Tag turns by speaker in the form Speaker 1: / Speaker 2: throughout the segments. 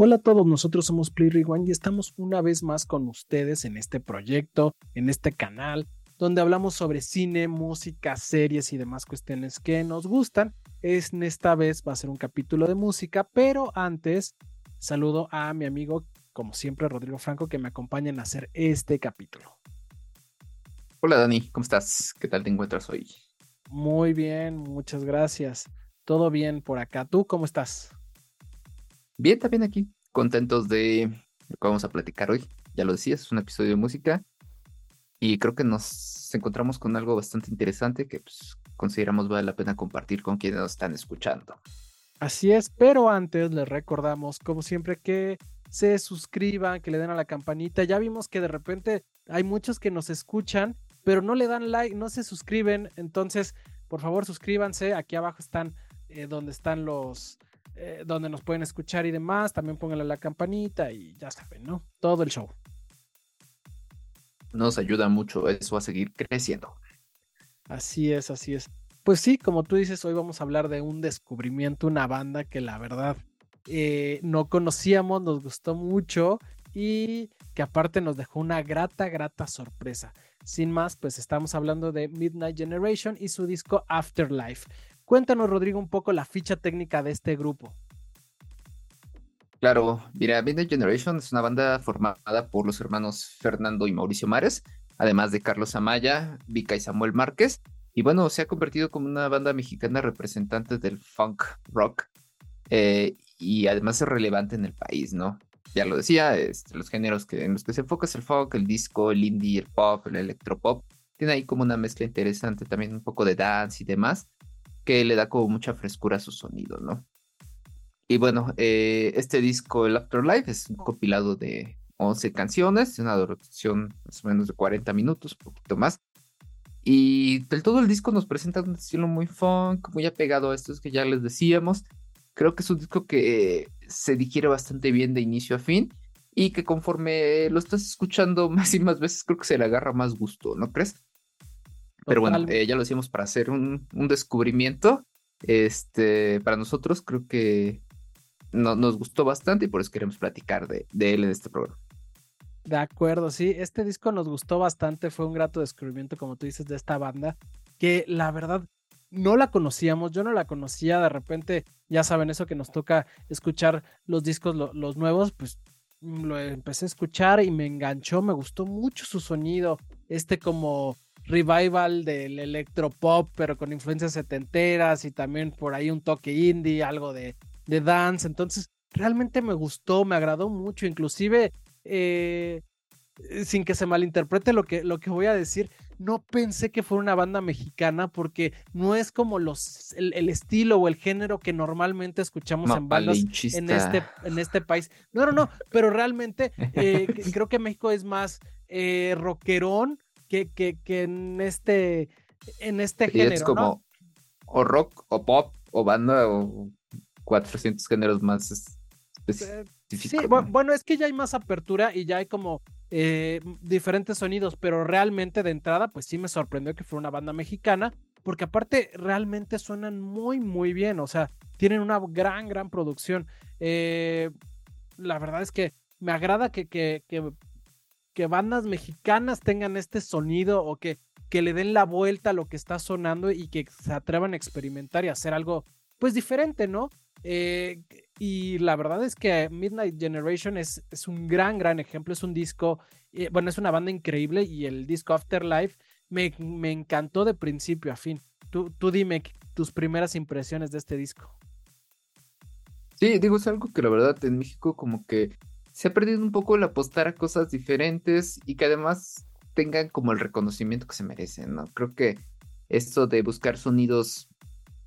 Speaker 1: Hola a todos, nosotros somos Play Rewind y estamos una vez más con ustedes en este proyecto, en este canal, donde hablamos sobre cine, música, series y demás cuestiones que nos gustan. En esta vez va a ser un capítulo de música, pero antes saludo a mi amigo, como siempre, Rodrigo Franco, que me acompaña en hacer este capítulo.
Speaker 2: Hola Dani, ¿cómo estás? ¿Qué tal te encuentras hoy?
Speaker 1: Muy bien, muchas gracias. Todo bien por acá. ¿Tú cómo estás?
Speaker 2: Bien, también aquí, contentos de lo que vamos a platicar hoy. Ya lo decías, es un episodio de música y creo que nos encontramos con algo bastante interesante que pues, consideramos vale la pena compartir con quienes nos están escuchando.
Speaker 1: Así es, pero antes les recordamos, como siempre, que se suscriban, que le den a la campanita. Ya vimos que de repente hay muchos que nos escuchan, pero no le dan like, no se suscriben. Entonces, por favor, suscríbanse. Aquí abajo están eh, donde están los, eh, donde nos pueden escuchar y demás. También pónganle la campanita y ya saben, ¿no? Todo el show.
Speaker 2: Nos ayuda mucho eso a seguir creciendo.
Speaker 1: Así es, así es. Pues sí, como tú dices, hoy vamos a hablar de un descubrimiento, una banda que la verdad eh, no conocíamos, nos gustó mucho y que aparte nos dejó una grata, grata sorpresa. Sin más, pues estamos hablando de Midnight Generation y su disco Afterlife. Cuéntanos, Rodrigo, un poco la ficha técnica de este grupo.
Speaker 2: Claro, mira, Midnight Generation es una banda formada por los hermanos Fernando y Mauricio Mares, además de Carlos Amaya, Vika y Samuel Márquez. Y bueno, se ha convertido como una banda mexicana representante del funk rock eh, y además es relevante en el país, ¿no? Ya lo decía, este, los géneros que, en los que se enfoca es el funk, el disco, el indie, el pop, el electropop. Tiene ahí como una mezcla interesante, también un poco de dance y demás que le da como mucha frescura a su sonido, ¿no? Y bueno, eh, este disco, el Afterlife, es un compilado de 11 canciones, una duración más o menos de 40 minutos, un poquito más. Y del todo el disco nos presenta un estilo muy funk, muy apegado a estos que ya les decíamos. Creo que es un disco que se digiere bastante bien de inicio a fin y que conforme lo estás escuchando más y más veces, creo que se le agarra más gusto, ¿no crees? Pero bueno, eh, ya lo decíamos para hacer un, descubrimiento. Este, para nosotros creo que nos gustó bastante y por eso queremos platicar de, él en este programa.
Speaker 1: De acuerdo, sí, este disco nos gustó bastante, fue un grato descubrimiento, como tú dices, de esta banda, que la verdad no la conocíamos, yo no la conocía, de repente, ya saben, eso que nos toca escuchar los discos, los nuevos, pues lo empecé a escuchar y me enganchó, me gustó mucho su sonido, este como revival del electropop, pero con influencias setenteras y también por ahí un toque indie, algo de, de dance. Entonces, realmente me gustó, me agradó mucho, inclusive, eh, sin que se malinterprete lo que, lo que voy a decir, no pensé que fuera una banda mexicana porque no es como los, el, estilo o el género que normalmente escuchamos en bandas en este, en este país. No, no, no, pero realmente eh, creo que México es más eh, rockerón que, que, que en este, en este género. Es como
Speaker 2: o rock o pop o banda o 400 géneros más
Speaker 1: eh, específicos. bueno, es que ya hay más apertura y ya hay como eh, diferentes sonidos, pero realmente de entrada, pues sí me sorprendió que fuera una banda mexicana, porque aparte realmente suenan muy, muy bien, o sea, tienen una gran, gran producción. Eh, la verdad es que me agrada que, que, que que bandas mexicanas tengan este sonido o que, que le den la vuelta a lo que está sonando y que se atrevan a experimentar y hacer algo pues diferente, ¿no? Eh, y la verdad es que Midnight Generation es, es un gran, gran ejemplo, es un disco, eh, bueno, es una banda increíble y el disco Afterlife me, me encantó de principio a fin. Tú, tú dime tus primeras impresiones de este disco.
Speaker 2: Sí, digo, es algo que la verdad en México como que se ha perdido un poco el apostar a cosas diferentes y que además tengan como el reconocimiento que se merecen, ¿no? Creo que esto de buscar sonidos,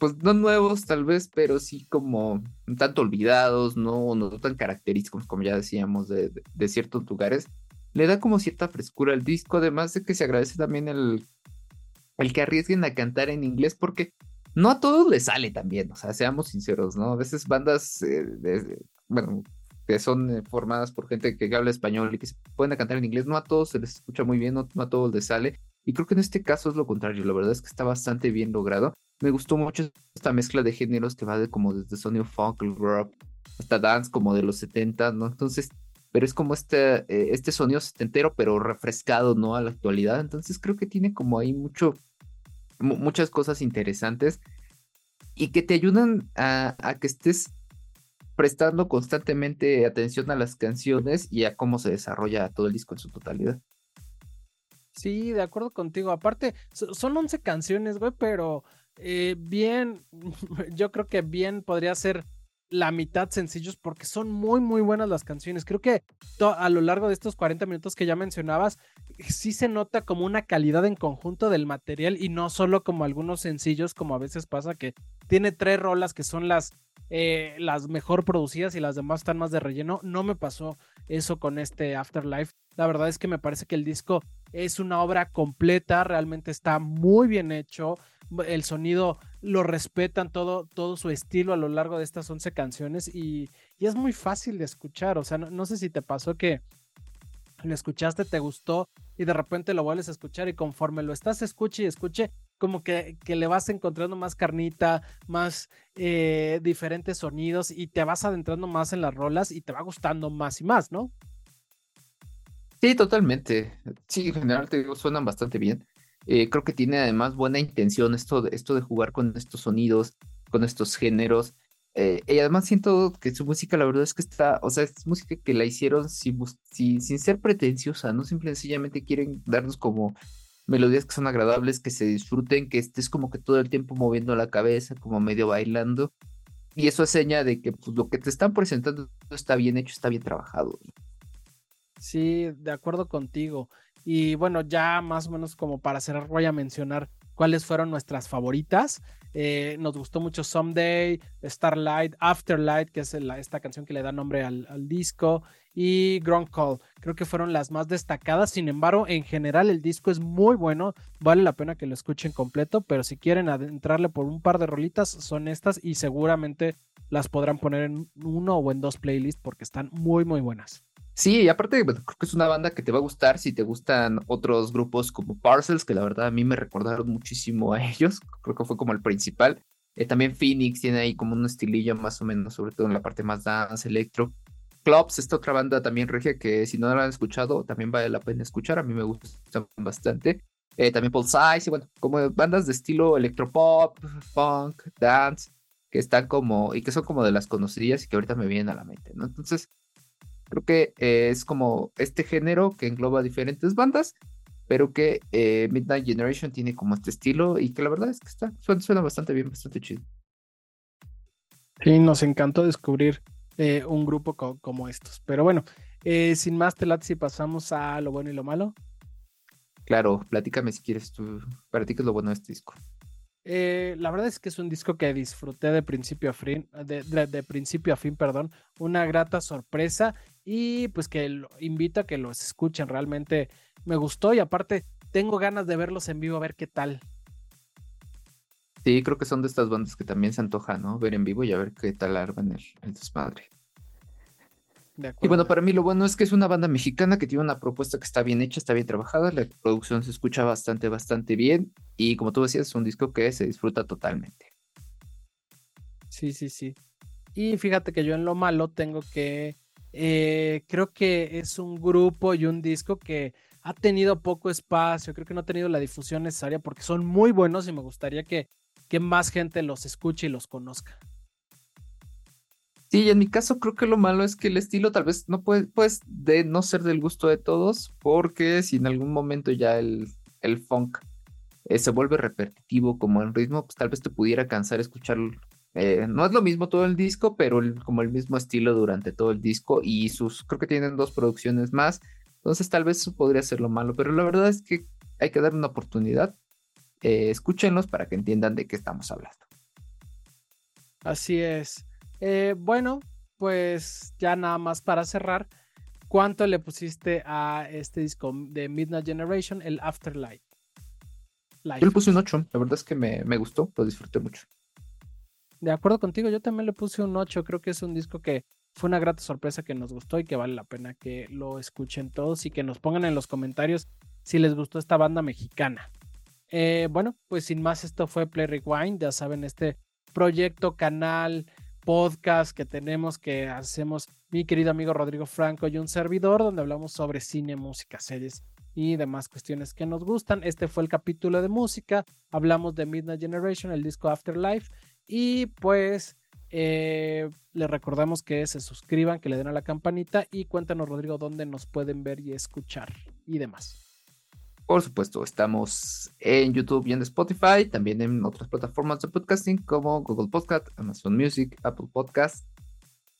Speaker 2: pues no nuevos tal vez, pero sí como un tanto olvidados, no, no tan característicos como ya decíamos de, ciertos lugares, le da como cierta frescura al disco, además de que se agradece también el, el que arriesguen a cantar en inglés porque no a todos les sale también, o sea, seamos sinceros, ¿no? A veces bandas, eh, bueno, que son eh, formadas por gente que habla español y que se pueden cantar en inglés, no a todos se les escucha muy bien, no, a todos les sale. Y creo que en este caso es lo contrario, la verdad es que está bastante bien logrado. Me gustó mucho esta mezcla de géneros que va de como desde sonido funk, rock, hasta dance como de los 70, ¿no? Entonces, pero es como este, eh, este sonido setentero, pero refrescado, ¿no? A la actualidad. Entonces creo que tiene como ahí mucho, muchas cosas interesantes y que te ayudan a, a que estés prestando constantemente atención a las canciones y a cómo se desarrolla todo el disco en su totalidad.
Speaker 1: Sí, de acuerdo contigo. Aparte, son 11 canciones, güey, pero eh, bien, yo creo que bien podría ser la mitad sencillos porque son muy, muy buenas las canciones. Creo que a lo largo de estos 40 minutos que ya mencionabas, sí se nota como una calidad en conjunto del material y no solo como algunos sencillos, como a veces pasa que tiene tres rolas que son las, eh, las mejor producidas y las demás están más de relleno. No me pasó eso con este Afterlife. La verdad es que me parece que el disco es una obra completa, realmente está muy bien hecho el sonido lo respetan todo, todo su estilo a lo largo de estas 11 canciones y, es muy fácil de escuchar. O sea, no, sé si te pasó que lo escuchaste, te gustó y de repente lo vuelves a escuchar y conforme lo estás escuche y escuche, como que, que le vas encontrando más carnita, más eh, diferentes sonidos y te vas adentrando más en las rolas y te va gustando más y más, ¿no?
Speaker 2: Sí, totalmente. Sí, en general te digo, suenan bastante bien. Eh, creo que tiene además buena intención esto esto de jugar con estos sonidos, con estos géneros. Eh, y además siento que su música, la verdad es que está, o sea, es música que la hicieron sin, sin, ser pretenciosa, no simplemente sencillamente quieren darnos como melodías que son agradables, que se disfruten, que estés como que todo el tiempo moviendo la cabeza, como medio bailando. Y eso es seña de que pues, lo que te están presentando está bien hecho, está bien trabajado.
Speaker 1: Sí, de acuerdo contigo. Y bueno, ya más o menos como para cerrar, voy a mencionar cuáles fueron nuestras favoritas. Eh, nos gustó mucho Someday, Starlight, Afterlight, que es esta canción que le da nombre al, disco, y Ground Call. Creo que fueron las más destacadas. Sin embargo, en general el disco es muy bueno. Vale la pena que lo escuchen completo, pero si quieren adentrarle por un par de rolitas, son estas y seguramente las podrán poner en uno o en dos playlists porque están muy, muy buenas.
Speaker 2: Sí, y aparte creo que es una banda que te va a gustar si te gustan otros grupos como Parcels, que la verdad a mí me recordaron muchísimo a ellos, creo que fue como el principal. Eh, también Phoenix tiene ahí como un estilillo más o menos, sobre todo en la parte más dance, electro. Clubs, esta otra banda también regia que si no la han escuchado, también vale la pena escuchar, a mí me gustan bastante. Eh, también Paul Size, y bueno, como bandas de estilo electropop, funk, dance, que están como, y que son como de las conocidas y que ahorita me vienen a la mente, ¿no? Entonces, Creo que eh, es como este género que engloba diferentes bandas, pero que eh, Midnight Generation tiene como este estilo y que la verdad es que está, suena, bastante bien, bastante chido.
Speaker 1: Sí, nos encantó descubrir eh, un grupo como estos. Pero bueno, sin más te si pasamos a lo bueno y lo malo.
Speaker 2: Claro, platícame si quieres tú, para ti qué es lo bueno de este disco.
Speaker 1: Eh, la verdad es que es un disco que disfruté de principio a fin, de, principio a fin, perdón, una grata sorpresa y pues que lo, invito a que los escuchen, realmente me gustó y aparte tengo ganas de verlos en vivo a ver qué tal.
Speaker 2: Sí, creo que son de estas bandas que también se antoja, ¿no? Ver en vivo y a ver qué tal arman el, el desmadre. Y bueno, para mí lo bueno es que es una banda mexicana que tiene una propuesta que está bien hecha, está bien trabajada, la producción se escucha bastante, bastante bien y como tú decías, es un disco que se disfruta totalmente.
Speaker 1: Sí, sí, sí. Y fíjate que yo en lo malo tengo que, eh, creo que es un grupo y un disco que ha tenido poco espacio, creo que no ha tenido la difusión necesaria porque son muy buenos y me gustaría que, más gente los escuche y los conozca.
Speaker 2: Sí, en mi caso creo que lo malo es que el estilo tal vez no puede, pues, de no ser del gusto de todos, porque si en algún momento ya el, funk eh, se vuelve repetitivo como el ritmo, pues tal vez te pudiera cansar escuchar. Eh, no es lo mismo todo el disco, pero como el mismo estilo durante todo el disco y sus, creo que tienen dos producciones más, entonces tal vez eso podría ser lo malo, pero la verdad es que hay que dar una oportunidad. Eh, escúchenlos para que entiendan de qué estamos hablando.
Speaker 1: Así es. Eh, bueno, pues ya nada más para cerrar, ¿cuánto le pusiste a este disco de Midnight Generation, el Afterlight?
Speaker 2: Yo le puse un 8, la verdad es que me, me gustó, lo disfruté mucho.
Speaker 1: De acuerdo contigo, yo también le puse un 8, creo que es un disco que fue una grata sorpresa que nos gustó y que vale la pena que lo escuchen todos y que nos pongan en los comentarios si les gustó esta banda mexicana. Eh, bueno, pues sin más, esto fue Play Rewind, ya saben, este proyecto, canal, podcast que tenemos que hacemos mi querido amigo Rodrigo Franco y un servidor donde hablamos sobre cine, música, series y demás cuestiones que nos gustan. Este fue el capítulo de música. Hablamos de Midnight Generation, el disco Afterlife y pues eh, les recordamos que se suscriban, que le den a la campanita y cuéntanos Rodrigo dónde nos pueden ver y escuchar y demás.
Speaker 2: Por supuesto, estamos en YouTube y en Spotify, también en otras plataformas de podcasting como Google Podcast, Amazon Music, Apple Podcast,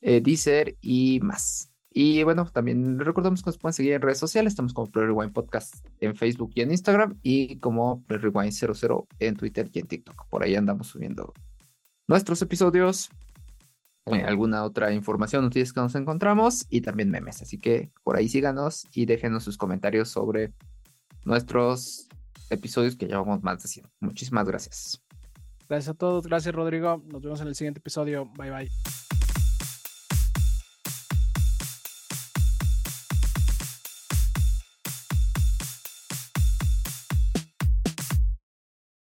Speaker 2: eh, Deezer y más. Y bueno, también recordamos que nos pueden seguir en redes sociales. Estamos como Play Rewind Podcast en Facebook y en Instagram y como Play Rewind 00 en Twitter y en TikTok. Por ahí andamos subiendo nuestros episodios, eh, alguna otra información, noticias que nos encontramos y también memes. Así que por ahí síganos y déjenos sus comentarios sobre nuestros episodios que llevamos más de 100. Muchísimas gracias.
Speaker 1: Gracias a todos, gracias Rodrigo. Nos vemos en el siguiente episodio. Bye bye.